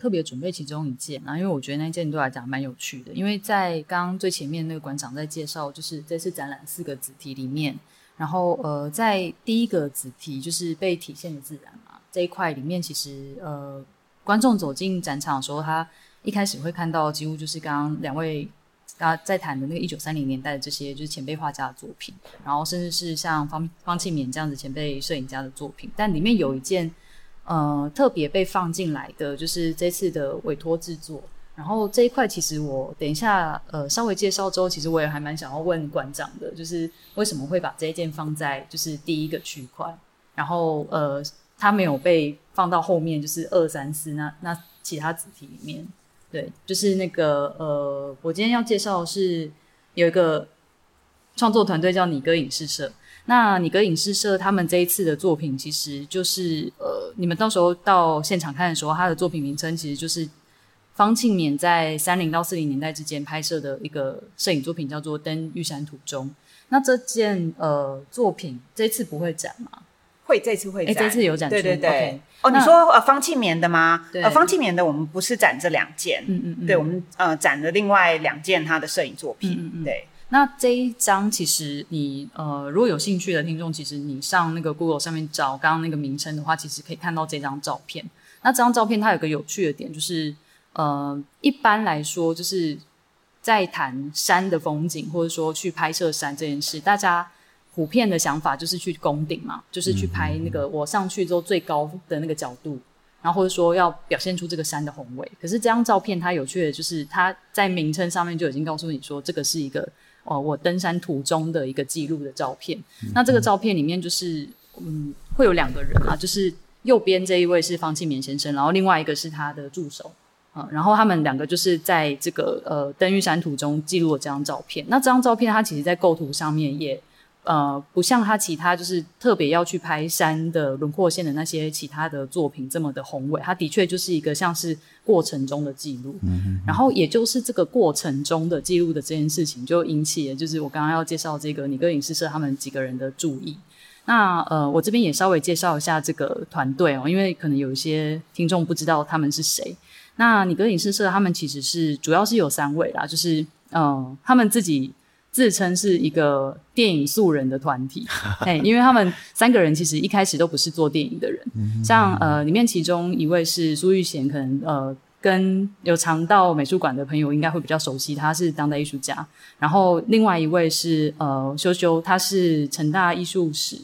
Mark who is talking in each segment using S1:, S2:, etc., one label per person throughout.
S1: 特别准备其中一件然后，因为我觉得那件对我来讲蛮有趣的，因为在刚刚最前面那个馆长在介绍，就是这次展览四个子题里面，然后呃在第一个子题就是被体现的自然嘛这一块里面，其实呃观众走进展场的时候，他一开始会看到几乎就是刚刚两位刚刚在谈的那个一九三零年代的这些就是前辈画家的作品，然后甚至是像方方庆勉这样子前辈摄影家的作品，但里面有一件。呃，特别被放进来的就是这次的委托制作，然后这一块其实我等一下呃稍微介绍之后，其实我也还蛮想要问馆长的，就是为什么会把这一件放在就是第一个区块，然后呃它没有被放到后面，就是二三四那那其他主题里面，对，就是那个呃我今天要介绍的是有一个创作团队叫你哥影视社。那你跟影视社他们这一次的作品，其实就是呃，你们到时候到现场看的时候，他的作品名称其实就是方庆绵在三零到四零年代之间拍摄的一个摄影作品，叫做《登玉山途中》。那这件呃作品这次不会展吗？
S2: 会，这次会展。
S1: 哎，这次有展出。
S2: 对对
S1: 对。
S2: 哦，你说呃方庆棉的吗？
S1: 对。
S2: 呃，方庆棉的我们不是展这两件，嗯嗯嗯，对我们呃展了另外两件他的摄影作品，嗯嗯，对。
S1: 那这一张其实你呃，如果有兴趣的听众，其实你上那个 Google 上面找刚刚那个名称的话，其实可以看到这张照片。那这张照片它有个有趣的点，就是呃，一般来说就是在谈山的风景，或者说去拍摄山这件事，大家普遍的想法就是去攻顶嘛，就是去拍那个我上去之后最高的那个角度，然后或者说要表现出这个山的宏伟。可是这张照片它有趣的就是它在名称上面就已经告诉你说，这个是一个。哦，我登山途中的一个记录的照片。嗯。那这个照片里面就是，嗯，会有两个人啊，就是右边这一位是方庆勉先生，然后另外一个是他的助手，啊，然后他们两个就是在这个呃登玉山途中记录了这张照片。那这张照片它其实在构图上面也。呃，不像他其他就是特别要去拍山的轮廓线的那些其他的作品这么的宏伟，他的确就是一个像是过程中的记录。嗯哼。然后也就是这个过程中的记录的这件事情，就引起了就是我刚刚要介绍这个拟歌影视社他们几个人的注意。那呃，我这边也稍微介绍一下这个团队哦，因为可能有一些听众不知道他们是谁。那拟歌影视社他们其实是主要是有三位啦，就是嗯、呃，他们自己。自称是一个电影素人的团体，哎，因为他们三个人其实一开始都不是做电影的人，像呃里面其中一位是苏玉贤，可能呃跟有常到美术馆的朋友应该会比较熟悉，他是当代艺术家。然后另外一位是呃修修，他是成大艺术史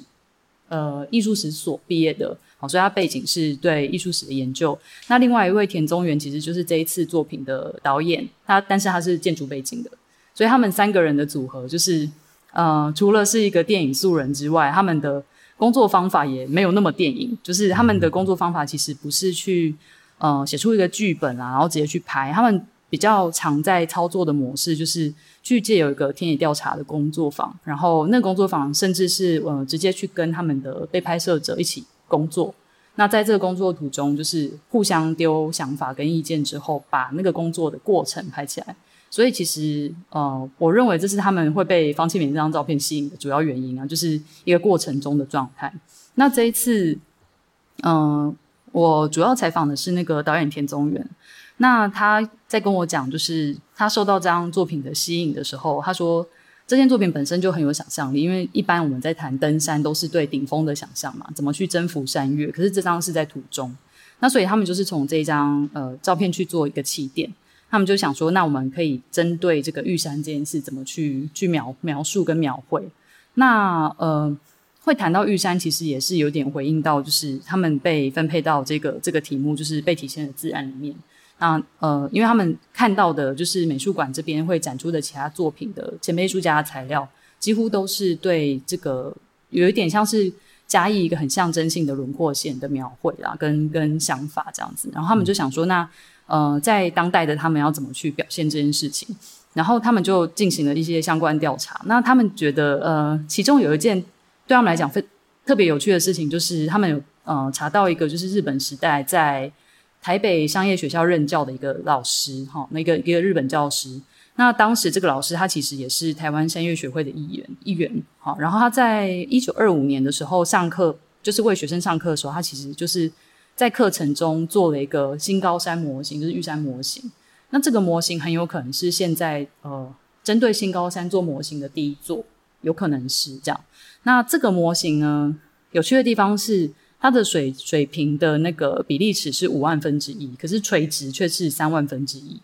S1: 呃艺术史所毕业的，好，所以他背景是对艺术史的研究。那另外一位田宗元其实就是这一次作品的导演，他但是他是建筑背景的。所以他们三个人的组合就是，呃，除了是一个电影素人之外，他们的工作方法也没有那么电影。就是他们的工作方法其实不是去，呃，写出一个剧本啊，然后直接去拍。他们比较常在操作的模式就是去借有一个田野调查的工作坊，然后那个工作坊甚至是呃直接去跟他们的被拍摄者一起工作。那在这个工作途中，就是互相丢想法跟意见之后，把那个工作的过程拍起来。所以其实，呃，我认为这是他们会被方庆绵这张照片吸引的主要原因啊，就是一个过程中的状态。那这一次，嗯、我主要采访的是那个导演田宗元。那他在跟我讲，就是他受到这张作品的吸引的时候，他说这件作品本身就很有想象力，因为一般我们在谈登山都是对顶峰的想象嘛，怎么去征服山岳。可是这张是在途中，那所以他们就是从这一张呃照片去做一个起点。他们就想说，那我们可以针对这个玉山这件事，怎么去去描描述跟描绘？那呃，会谈到玉山，其实也是有点回应到，就是他们被分配到这个这个题目，就是被体现的自然里面。那呃，因为他们看到的，就是美术馆这边会展出的其他作品的前辈艺术家的材料，几乎都是对这个有一点像是加以一个很象征性的轮廓线的描绘啦，跟跟想法这样子。然后他们就想说，那呃，在当代的他们要怎么去表现这件事情？然后他们就进行了一些相关调查。那他们觉得，呃，其中有一件对他们来讲非特别有趣的事情，就是他们有呃查到一个，就是日本时代在台北商业学校任教的一个老师，哈、哦，那个一个日本教师。那当时这个老师他其实也是台湾山岳学会的一员，一员。好，然后他在一九二五年的时候上课，就是为学生上课的时候，他其实就是在课程中做了一个新高山模型，就是玉山模型。那这个模型很有可能是现在呃针对新高山做模型的第一座，有可能是这样。那这个模型呢，有趣的地方是它的水水平的那个比例尺是五万分之一，可是垂直却是三万分之一。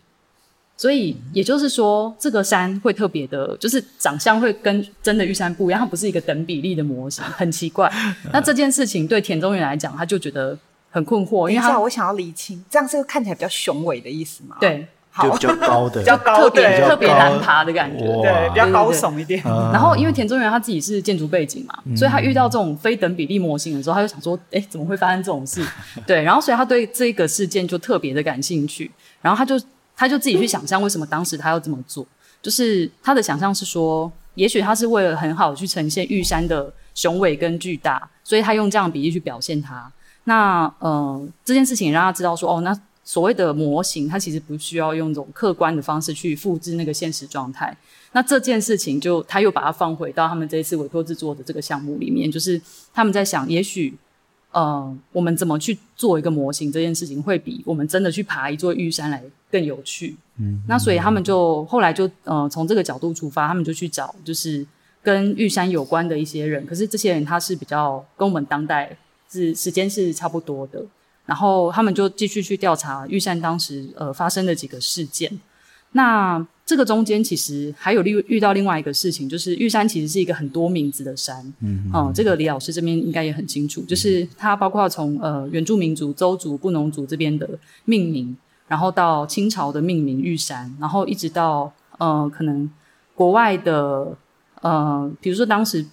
S1: 所以也就是说，这个山会特别的，就是长相会跟真的玉山不一样，它不是一个等比例的模型，很奇怪。那这件事情对田中原来讲，他就觉得很困惑，因为他
S2: 我想要厘清，这样是看起来比较雄伟的意思吗？
S1: 对，
S3: 好，比较高的，
S2: 比较高，对，
S1: 特别难爬的感觉，
S2: 对，比较高耸一点。
S1: 然后因为田中原他自己是建筑背景嘛，所以他遇到这种非等比例模型的时候，他就想说，哎，怎么会发生这种事？对，然后所以他对这个事件就特别的感兴趣，然后他就。他就自己去想象为什么当时他要这么做，就是他的想象是说，也许他是为了很好的去呈现玉山的雄伟跟巨大，所以他用这样的比例去表现它。那呃，这件事情让他知道说，哦，那所谓的模型，它其实不需要用这种客观的方式去复制那个现实状态。那这件事情就他又把它放回到他们这一次委托制作的这个项目里面，就是他们在想，也许。呃，我们怎么去做一个模型这件事情，会比我们真的去爬一座玉山来更有趣。嗯，那所以他们就后来就呃从这个角度出发，他们就去找就是跟玉山有关的一些人，可是这些人他是比较跟我们当代是时间是差不多的，然后他们就继续去调查玉山当时呃发生的几个事件。那这个中间其实还有遇遇到另外一个事情，就是玉山其实是一个很多名字的山。嗯，嗯，嗯，这个李老师这边应该也很清楚，就是它包括从呃原住民族、邹族、布农族这边的命名，然后到清朝的命名玉山，然后一直到呃可能国外的呃，比如说当时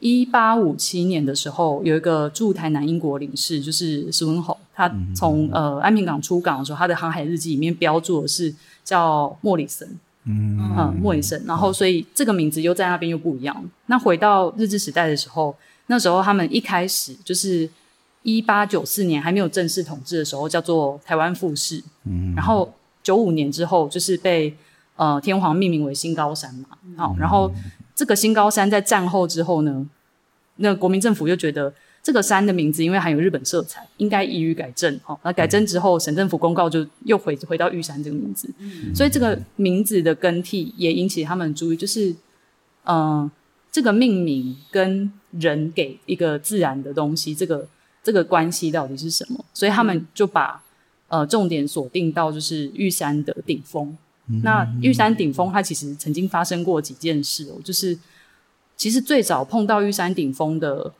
S1: 一八五七年的时候，有一个驻台南英国领事，就是石文侯，他从呃安平港出港的时候，他的航海日记里面标注的是。叫莫里森，嗯。嗯，莫里森，然后所以这个名字又在那边又不一样。那回到日治时代的时候，那时候他们一开始就是一八九四年还没有正式统治的时候，叫做台湾富士，嗯，然后九五年之后就是被呃天皇命名为新高山嘛，好，然后这个新高山在战后之后呢，那国民政府就觉得。这个山的名字因为含有日本色彩，应该予以改正。好，那改正之后，省政府公告就又回回到玉山这个名字。嗯，所以这个名字的更替也引起他们注意，就是，嗯、呃，这个命名跟人给一个自然的东西，这个这个关系到底是什么？所以他们就把呃重点锁定到就是玉山的顶峰。嗯、那玉山顶峰它其实曾经发生过几件事哦，就是其实最早碰到玉山顶峰的。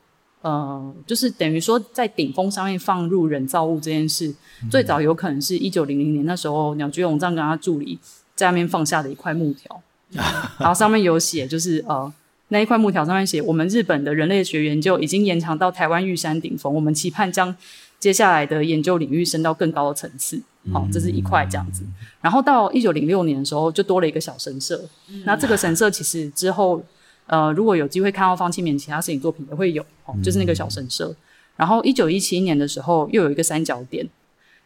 S1: 呃，就是等于说，在顶峰上面放入人造物这件事，嗯、最早有可能是一九零零年那时候，鸟居永藏跟他助理在那边放下的一块木条，然后上面有写，就是呃，那一块木条上面写，我们日本的人类学研究已经延长到台湾玉山顶峰，我们期盼将接下来的研究领域升到更高的层次。好、哦，这是一块这样子。然后到一九零六年的时候，就多了一个小神社。嗯、那这个神社其实之后。呃，如果有机会看到方清勉其他摄影作品，也会有哦，就是那个小神社。嗯、然后一九一七年的时候，又有一个三角点。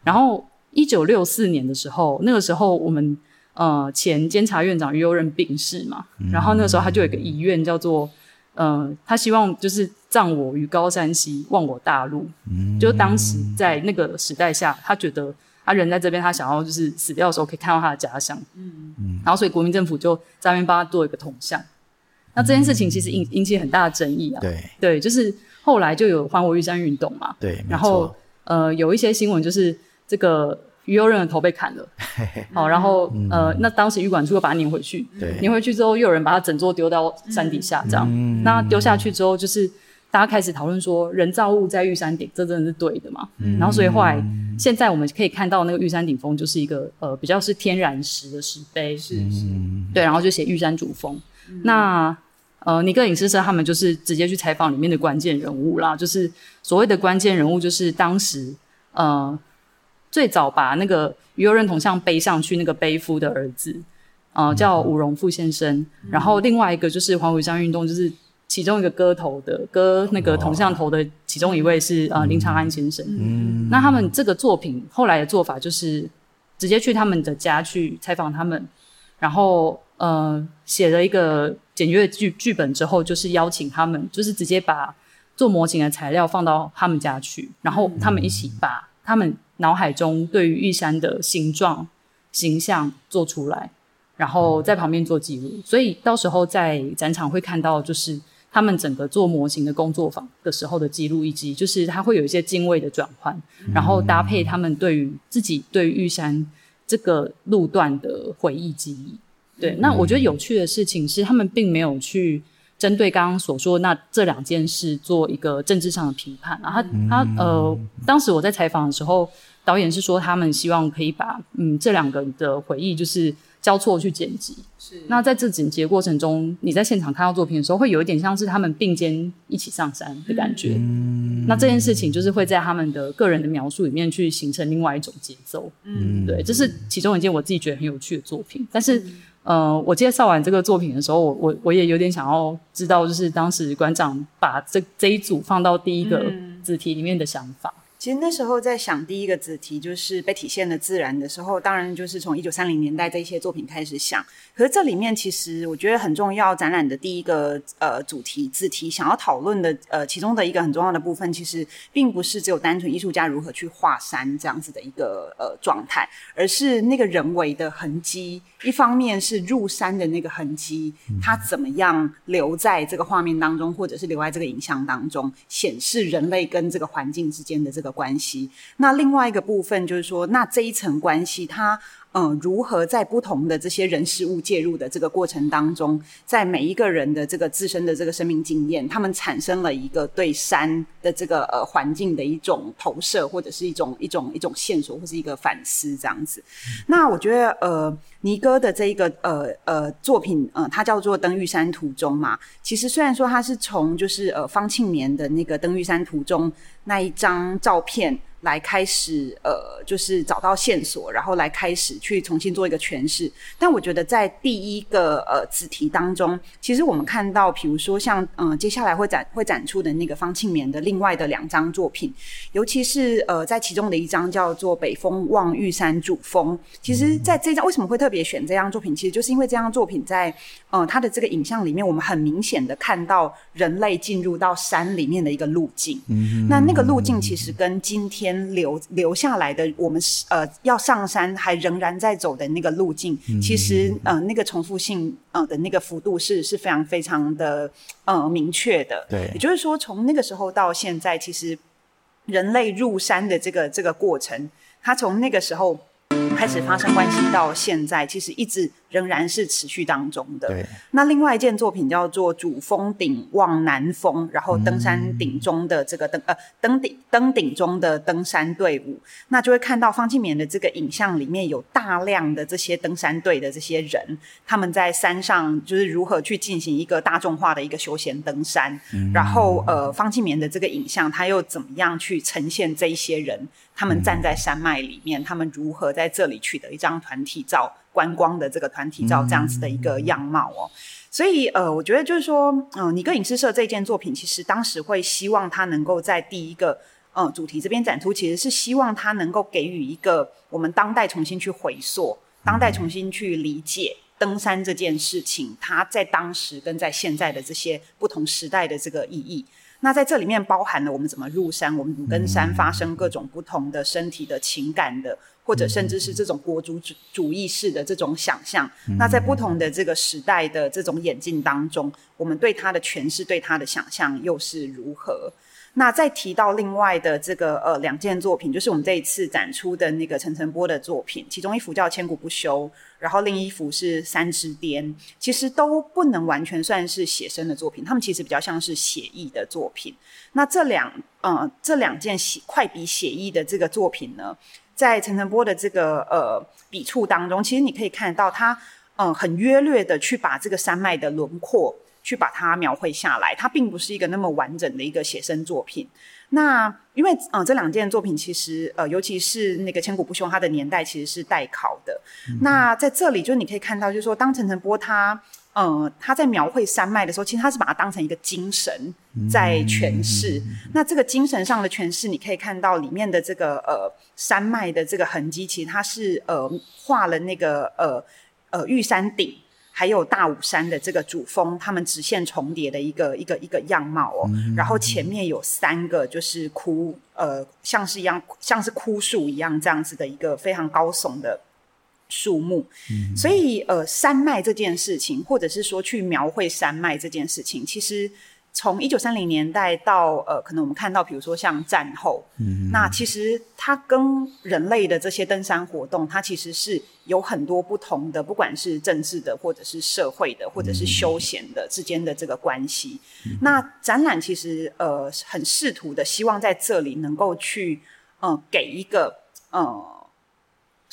S1: 然后一九六四年的时候，那个时候我们呃前监察院长于右任病逝嘛，嗯、然后那个时候他就有一个遗愿，叫做呃，他希望就是葬我于高山溪，忘我大陆。嗯，就当时在那个时代下，他觉得他人在这边，他想要就是死掉的时候可以看到他的家乡。嗯嗯，然后所以国民政府就在那边帮他做一个铜像。那这件事情其实引引起很大的争议啊。对对，就是后来就有还我玉山运动嘛。对，然后呃有一些新闻就是这个于右任的头被砍了。好，然后呃那当时玉管处又把它撵回去。对，撵回去之后又有人把它整座丢到山底下，这样。那丢下去之后，就是大家开始讨论说，人造物在玉山顶，这真的是对的嘛？然后所以后来现在我们可以看到那个玉山顶峰就是一个呃比较是天然石的石碑。是是。对，然后就写玉山主峰。那呃，尼哥影视社他们就是直接去采访里面的关键人物啦，就是所谓的关键人物，就是当时呃最早把那个鱼右任铜像背上去那个背夫的儿子，呃叫伍荣富先生，嗯、然后另外一个就是黄埔义山运动，就是其中一个割头的割那个铜像头的其中一位是呃林长安先生。嗯，那他们这个作品后来的做法就是直接去他们的家去采访他们，然后呃写了一个。简约剧剧本之后，就是邀请他们，就是直接把做模型的材料放到他们家去，然后他们一起把他们脑海中对于玉山的形状、形象做出来，然后在旁边做记录。所以到时候在展场会看到，就是他们整个做模型的工作坊的时候的记录，以及就是他会有一些敬畏的转换，然后搭配他们对于自己对于玉山这个路段的回忆记忆。对，那我觉得有趣的事情是，他们并没有去针对刚刚所说那这两件事做一个政治上的评判啊。他他呃，当时我在采访的时候，导演是说他们希望可以把嗯这两个的回忆就是交错去剪辑。是。那在这剪辑的过程中，你在现场看到作品的时候，会有一点像是他们并肩一起上山的感觉。嗯。那这件事情就是会在他们的个人的描述里面去形成另外一种节奏。嗯。对，这是其中一件我自己觉得很有趣的作品，但是。呃，我介绍完这个作品的时候，我我我也有点想要知道，就是当时馆长把这这一组放到第一个子题里面的想法。嗯
S2: 其实那时候在想第一个子题就是被体现的自然的时候，当然就是从一九三零年代这些作品开始想。可是这里面其实我觉得很重要，展览的第一个呃主题子题想要讨论的呃其中的一个很重要的部分，其实并不是只有单纯艺术家如何去画山这样子的一个呃状态，而是那个人为的痕迹。一方面是入山的那个痕迹，它怎么样留在这个画面当中，或者是留在这个影像当中，显示人类跟这个环境之间的这个关系。那另外一个部分就是说，那这一层关系，它。嗯，如何在不同的这些人事物介入的这个过程当中，在每一个人的这个自身的这个生命经验，他们产生了一个对山的这个呃环境的一种投射，或者是一种一种一种线索，或是一个反思这样子。那我觉得呃，尼哥的这一个呃呃作品，呃，它叫做《登玉山途中》嘛。其实虽然说它是从就是呃方庆年的那个《登玉山途中》那一张照片。来开始，呃，就是找到线索，然后来开始去重新做一个诠释。但我觉得在第一个呃子题当中，其实我们看到，比如说像嗯、接下来会展会展出的那个方庆绵的另外的两张作品，尤其是呃，在其中的一张叫做《北风望玉山主峰》。其实，在这张为什么会特别选这张作品？其实就是因为这张作品在呃它的这个影像里面，我们很明显的看到人类进入到山里面的一个路径。嗯，那那个路径其实跟今天。留留下来的，我们是呃要上山还仍然在走的那个路径，嗯、其实呃那个重复性呃的那个幅度是是非常非常的呃明确的。对，也就是说，从那个时候到现在，其实人类入山的这个这个过程，它从那个时候开始发生关系到现在，其实一直。仍然是持续当中的。那另外一件作品叫做《主峰顶望南峰》，然后登山顶中的这个登、嗯、呃登顶登顶中的登山队伍，那就会看到方庆绵的这个影像里面有大量的这些登山队的这些人，他们在山上就是如何去进行一个大众化的一个休闲登山。嗯、然后呃，方庆绵的这个影像，他又怎么样去呈现这一些人？他们站在山脉里面，嗯、他们如何在这里取得一张团体照？观光的这个团体照这样子的一个样貌哦，嗯、所以呃，我觉得就是说，嗯、呃，尼哥影视社这件作品，其实当时会希望它能够在第一个呃主题这边展出，其实是希望它能够给予一个我们当代重新去回溯，当代重新去理解登山这件事情，它在当时跟在现在的这些不同时代的这个意义。那在这里面包含了我们怎么入山，我们怎么跟山发生各种不同的身体的情感的。或者甚至是这种国族主主义式的这种想象，那在不同的这个时代的这种演进当中，我们对它的诠释、对它的想象又是如何？那再提到另外的这个呃两件作品，就是我们这一次展出的那个陈澄波的作品，其中一幅叫《千古不休》，然后另一幅是《三之巅》，其实都不能完全算是写生的作品，他们其实比较像是写意的作品。那这两呃这两件写快笔写意的这个作品呢，在陈澄波的这个呃笔触当中，其实你可以看得到他，嗯、呃，很约略的去把这个山脉的轮廓去把它描绘下来，它并不是一个那么完整的一个写生作品。那因为呃这两件作品其实呃尤其是那个千古不休，它的年代其实是待考的。嗯、那在这里就你可以看到，就是说当陈澄波他呃他在描绘山脉的时候，其实他是把它当成一个精神在诠释。嗯、那这个精神上的诠释，你可以看到里面的这个呃山脉的这个痕迹，其实它是呃画了那个呃呃玉山顶。还有大武山的这个主峰，它们直线重叠的一个一个一个样貌哦。嗯、然后前面有三个就是枯呃，像是一样像是枯树一样这样子的一个非常高耸的树木。嗯、所以呃，山脉这件事情，或者是说去描绘山脉这件事情，其实。从一九三零年代到呃，可能我们看到，比如说像战后，嗯、那其实它跟人类的这些登山活动，它其实是有很多不同的，不管是政治的，或者是社会的，或者是休闲的之间的这个关系。嗯、那展览其实呃很试图的，希望在这里能够去呃给一个呃。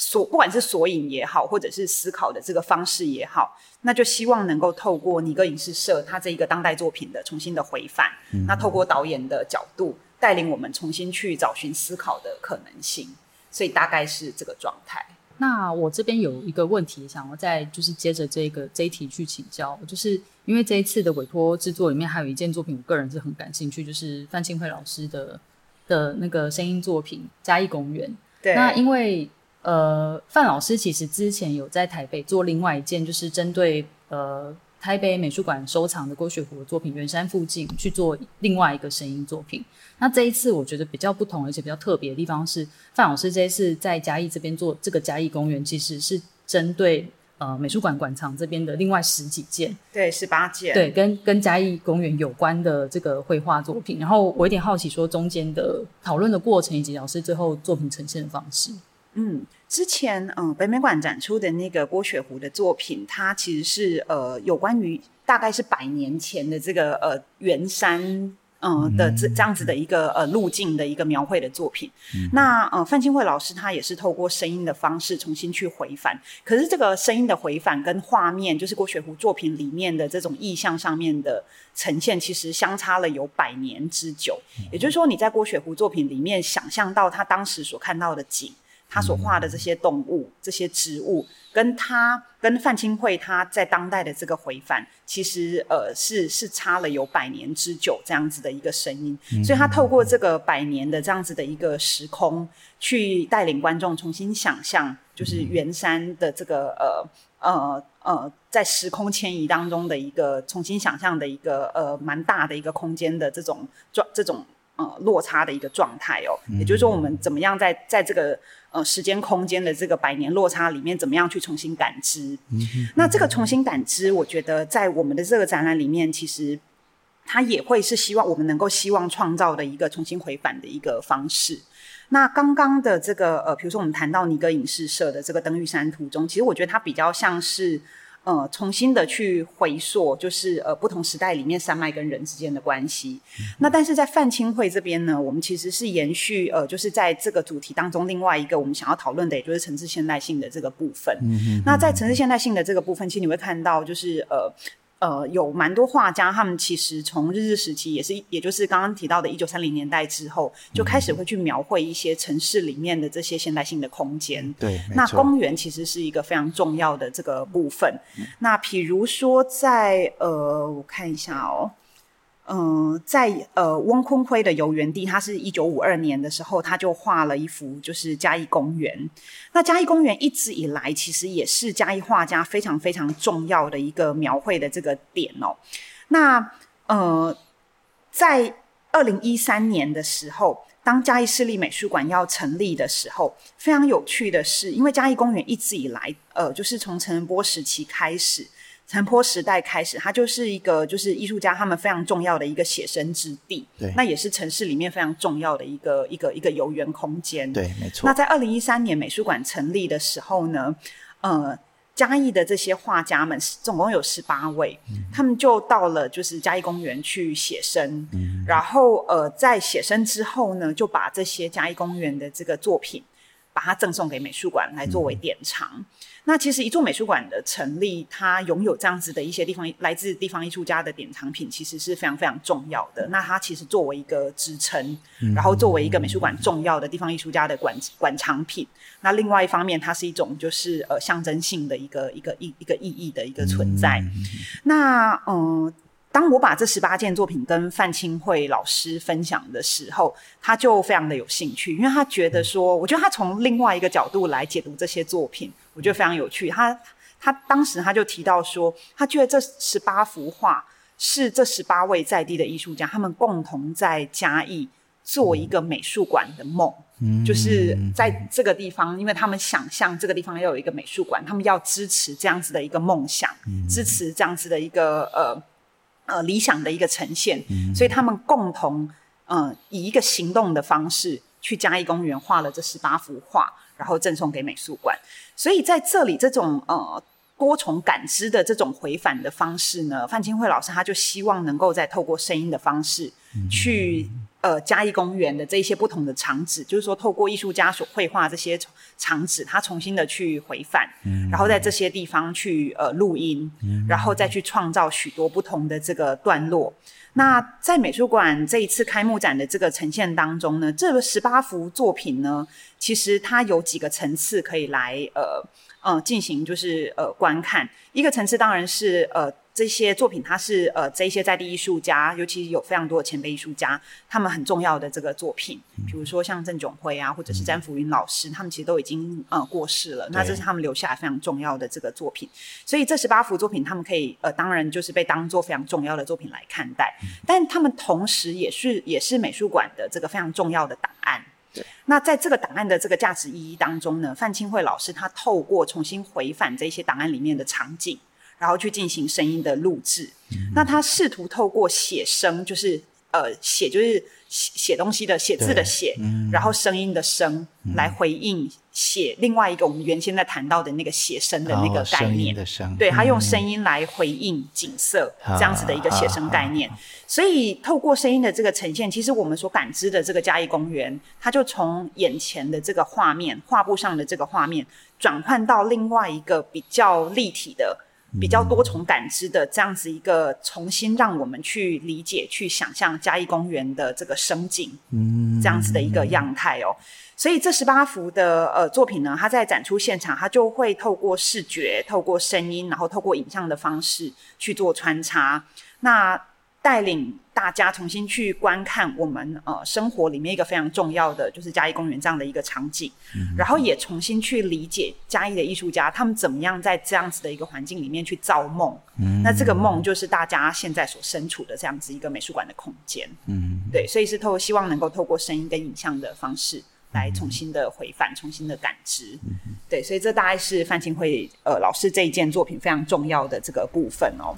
S2: 所不管是索引也好，或者是思考的这个方式也好，那就希望能够透过尼格影视社它这一个当代作品的重新的回返，嗯、那透过导演的角度带领我们重新去找寻思考的可能性，所以大概是这个状态。
S1: 那我这边有一个问题想要再就是接着这个这一题去请教，就是因为这一次的委托制作里面还有一件作品，我个人是很感兴趣，就是范庆惠老师的的那个声音作品《嘉义公园》。
S2: 对，
S1: 那因为。呃，范老师其实之前有在台北做另外一件，就是针对呃台北美术馆收藏的郭雪湖的作品《圆山附近》去做另外一个声音作品。那这一次我觉得比较不同，而且比较特别的地方是，范老师这一次在嘉义这边做这个嘉义公园，其实是针对呃美术馆馆藏这边的另外十几件，
S2: 对，十八件，
S1: 对，跟跟嘉义公园有关的这个绘画作品。然后我有点好奇，说中间的讨论的过程以及老师最后作品呈现的方式。
S2: 嗯，之前嗯北美馆展出的那个郭雪湖的作品，它其实是呃有关于大概是百年前的这个呃圆山嗯、呃、的这这样子的一个呃路径的一个描绘的作品。嗯、那呃范清慧老师他也是透过声音的方式重新去回返，可是这个声音的回返跟画面，就是郭雪湖作品里面的这种意象上面的呈现，其实相差了有百年之久。嗯、也就是说，你在郭雪湖作品里面想象到他当时所看到的景。他所画的这些动物、这些植物，跟他跟范清慧他在当代的这个回返，其实呃是是差了有百年之久这样子的一个声音，所以他透过这个百年的这样子的一个时空，去带领观众重新想象，就是圆山的这个呃呃呃在时空迁移当中的一个重新想象的一个呃蛮大的一个空间的这种状这种呃落差的一个状态哦，也就是说我们怎么样在在这个。呃，时间空间的这个百年落差里面，怎么样去重新感知？那这个重新感知，我觉得在我们的这个展览里面，其实它也会是希望我们能够希望创造的一个重新回返的一个方式。那刚刚的这个呃，比如说我们谈到尼格影视社的这个登玉山图中，其实我觉得它比较像是。呃，重新的去回溯，就是呃不同时代里面山脉跟人之间的关系。嗯、那但是在范青会这边呢，我们其实是延续呃，就是在这个主题当中另外一个我们想要讨论的，也就是城市现代性的这个部分。那在城市现代性的这个部分，其实你会看到就是呃。呃，有蛮多画家，他们其实从日治时期，也是，也就是刚刚提到的一九三零年代之后，就开始会去描绘一些城市里面的这些现代性的空间。对，那公园其实是一个非常重要的这个部分。嗯、那比如说在呃，我看一下哦。嗯、呃，在呃翁坤辉的游园地，他是一九五二年的时候，他就画了一幅就是嘉义公园。那嘉义公园一直以来其实也是嘉义画家非常非常重要的一个描绘的这个点哦。那呃，在二零一三年的时候，当嘉义市立美术馆要成立的时候，非常有趣的是，因为嘉义公园一直以来，呃，就是从陈仁波时期开始。陈坡时代开始，它就是一个就是艺术家他们非常重要的一个写生之地，对，那也是城市里面非常重要的一个一个一个游园空间，
S3: 对，没错。
S2: 那在二零一三年美术馆成立的时候呢，呃，嘉义的这些画家们总共有十八位，嗯、他们就到了就是嘉义公园去写生，嗯、然后呃，在写生之后呢，就把这些嘉义公园的这个作品。把它赠送给美术馆来作为典藏。嗯那其实一座美术馆的成立，它拥有这样子的一些地方来自地方艺术家的典藏品，其实是非常非常重要的。那它其实作为一个支撑，然后作为一个美术馆重要的地方艺术家的馆馆藏品。那另外一方面，它是一种就是呃象征性的一个一个一一个意义的一个存在。那嗯。呃当我把这十八件作品跟范清慧老师分享的时候，他就非常的有兴趣，因为他觉得说，我觉得他从另外一个角度来解读这些作品，我觉得非常有趣。他他当时他就提到说，他觉得这十八幅画是这十八位在地的艺术家，他们共同在嘉义做一个美术馆的梦，嗯，就是在这个地方，因为他们想象这个地方要有一个美术馆，他们要支持这样子的一个梦想，支持这样子的一个呃。呃，理想的一个呈现，嗯、所以他们共同，嗯、呃，以一个行动的方式去嘉义公园画了这十八幅画，然后赠送给美术馆。所以在这里，这种呃多重感知的这种回返的方式呢，范金慧老师他就希望能够再透过声音的方式去。呃，嘉义公园的这一些不同的场址，就是说，透过艺术家所绘画这些场址，他重新的去回返，嗯、然后在这些地方去呃录音，嗯、然后再去创造许多不同的这个段落。嗯、那在美术馆这一次开幕展的这个呈现当中呢，这个十八幅作品呢，其实它有几个层次可以来呃呃进行就是呃观看。一个层次当然是呃。这些作品，它是呃，这些在地艺术家，尤其有非常多的前辈艺术家，他们很重要的这个作品，比如说像郑炯辉啊，或者是詹福云老师，他们其实都已经呃过世了。那这是他们留下来非常重要的这个作品。所以这十八幅作品，他们可以呃，当然就是被当做非常重要的作品来看待。但他们同时也是也是美术馆的这个非常重要的档案。对。那在这个档案的这个价值意义当中呢，范清慧老师他透过重新回返这些档案里面的场景。然后去进行声音的录制，嗯、那他试图透过写声，就是呃写就是写写东西的写字的写，嗯、然后声音的声，嗯、来回应写另外一个我们原先在谈到的那个写声的那个概念。哦、对，他用声音来回应景色、嗯、这样子的一个写声概念。所以透过声音的这个呈现，其实我们所感知的这个嘉义公园，它就从眼前的这个画面画布上的这个画面，转换到另外一个比较立体的。比较多重感知的这样子一个重新让我们去理解、去想象嘉义公园的这个生境，嗯，这样子的一个样态哦。所以这十八幅的呃作品呢，它在展出现场，它就会透过视觉、透过声音，然后透过影像的方式去做穿插。那带领大家重新去观看我们呃生活里面一个非常重要的，就是嘉义公园这样的一个场景，嗯、然后也重新去理解嘉义的艺术家他们怎么样在这样子的一个环境里面去造梦。嗯、那这个梦就是大家现在所身处的这样子一个美术馆的空间。嗯，对，所以是透希望能够透过声音跟影像的方式来重新的回返、重新的感知。嗯、对，所以这大概是范钦慧呃老师这一件作品非常重要的这个部分哦。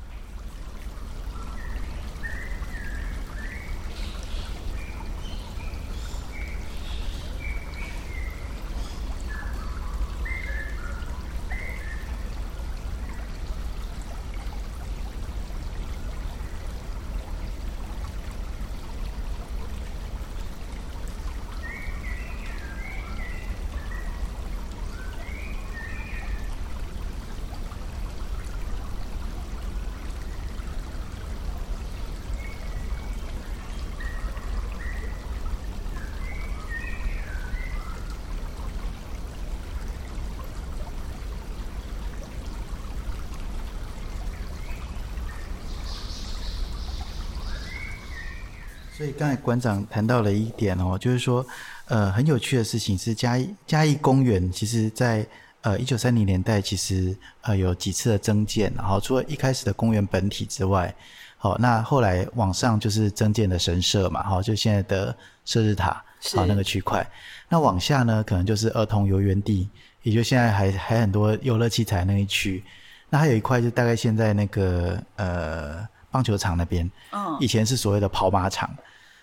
S3: 所以刚才馆长谈到了一点哦，就是说，呃，很有趣的事情是嘉义嘉义公园，其实在呃一九三零年代，其实呃有几次的增建，然后除了一开始的公园本体之外，好，那后来往上就是增建的神社嘛，好，就现在的射日塔，好那个区块，那往下呢，可能就是儿童游园地，也就现在还还很多游乐器材那一区，那还有一块就大概现在那个呃棒球场那边，嗯，以前是所谓的跑马场。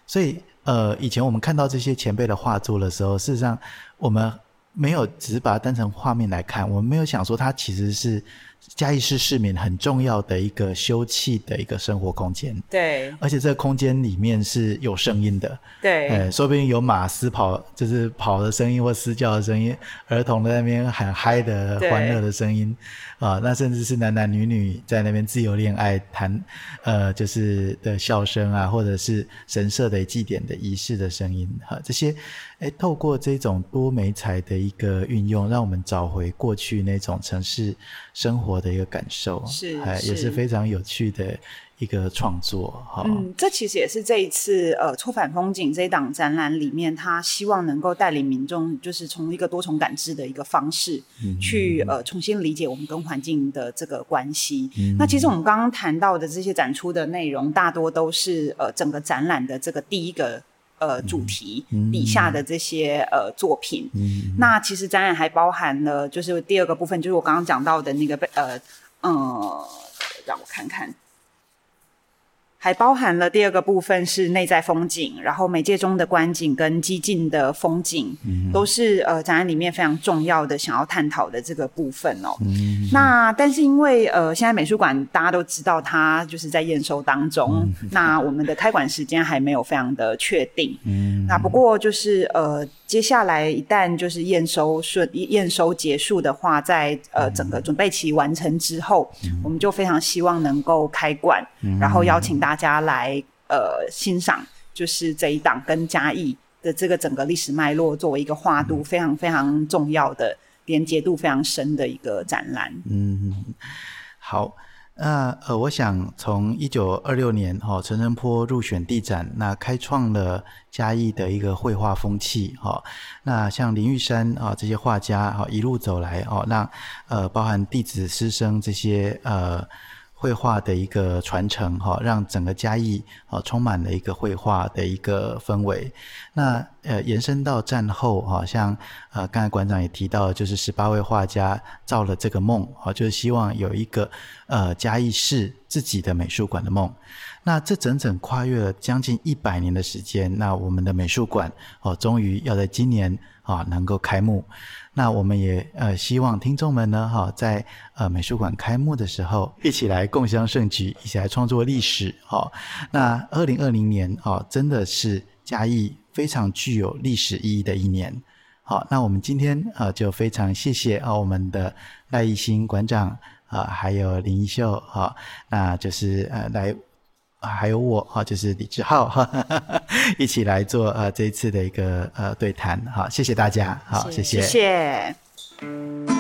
S3: 所以，呃，以前我们看到这些前辈的画作的时候，事实上我们没有只是把它当成画面来看，我们没有想说它其实是嘉义市市民很重要的一个休憩的一个生活空间，
S2: 对，
S3: 而且这个空间里面是有声音的，
S2: 对，
S3: 呃，说不定有马嘶跑，就是跑的声音或嘶叫的声音，儿童在那边很嗨的欢乐的声音，啊，那甚至是男男女女在那边自由恋爱谈，呃，就是的笑声啊，或者是神社的祭典的仪式的声音，哈、啊，这些，哎，透过这种多媒材的一个运用，让我们找回过去那种城市生活的一个感受，
S2: 是，
S3: 哎，也是非常有趣的一个创作，哈。
S2: 嗯，这其实也是这一次呃错反风景这一档展览里面，他希望能够带领民众，就是从一个多重感知的一个方式，嗯、去呃重新理解我们跟环境的这个关系。嗯、那其实我们刚刚谈到的这些展出的内容，大多都是呃整个展览的这个第一个。呃，主题底下的这些呃作品，嗯、那其实展览还包含了，就是第二个部分，就是我刚刚讲到的那个被呃呃，让我看看。还包含了第二个部分是内在风景，然后媒介中的观景跟激进的风景，嗯、都是呃展览里面非常重要的想要探讨的这个部分哦。嗯、那但是因为呃现在美术馆大家都知道它就是在验收当中，嗯、那我们的开馆时间还没有非常的确定。嗯、那不过就是呃。接下来一旦就是验收顺验收结束的话，在呃整个准备期完成之后，嗯、我们就非常希望能够开馆，嗯、然后邀请大家来呃欣赏，就是这一档跟嘉义的这个整个历史脉络作为一个跨度非常非常重要的连接度非常深的一个展览。嗯，
S3: 好。那呃，我想从一九二六年哈陈澄波入选地展，那开创了嘉义的一个绘画风气哈。那像林玉山啊这些画家哈一路走来哦，那呃包含弟子师生这些呃。绘画的一个传承，哈，让整个嘉义啊充满了一个绘画的一个氛围。那呃，延伸到战后，哈，像呃，刚才馆长也提到，就是十八位画家造了这个梦，啊，就是希望有一个呃嘉义市自己的美术馆的梦。那这整整跨越了将近一百年的时间，那我们的美术馆哦，终于要在今年啊能够开幕。那我们也呃希望听众们呢哈，在呃美术馆开幕的时候，一起来共襄盛举，一起来创作历史哈。那二零二零年哦，真的是嘉义非常具有历史意义的一年。好，那我们今天啊就非常谢谢啊我们的赖艺兴馆长啊，还有林宜秀哈，那就是呃来。啊，还有我哈，就是李志浩哈，一起来做呃这一次的一个呃对谈，好，谢谢大家，好，谢谢，谢谢。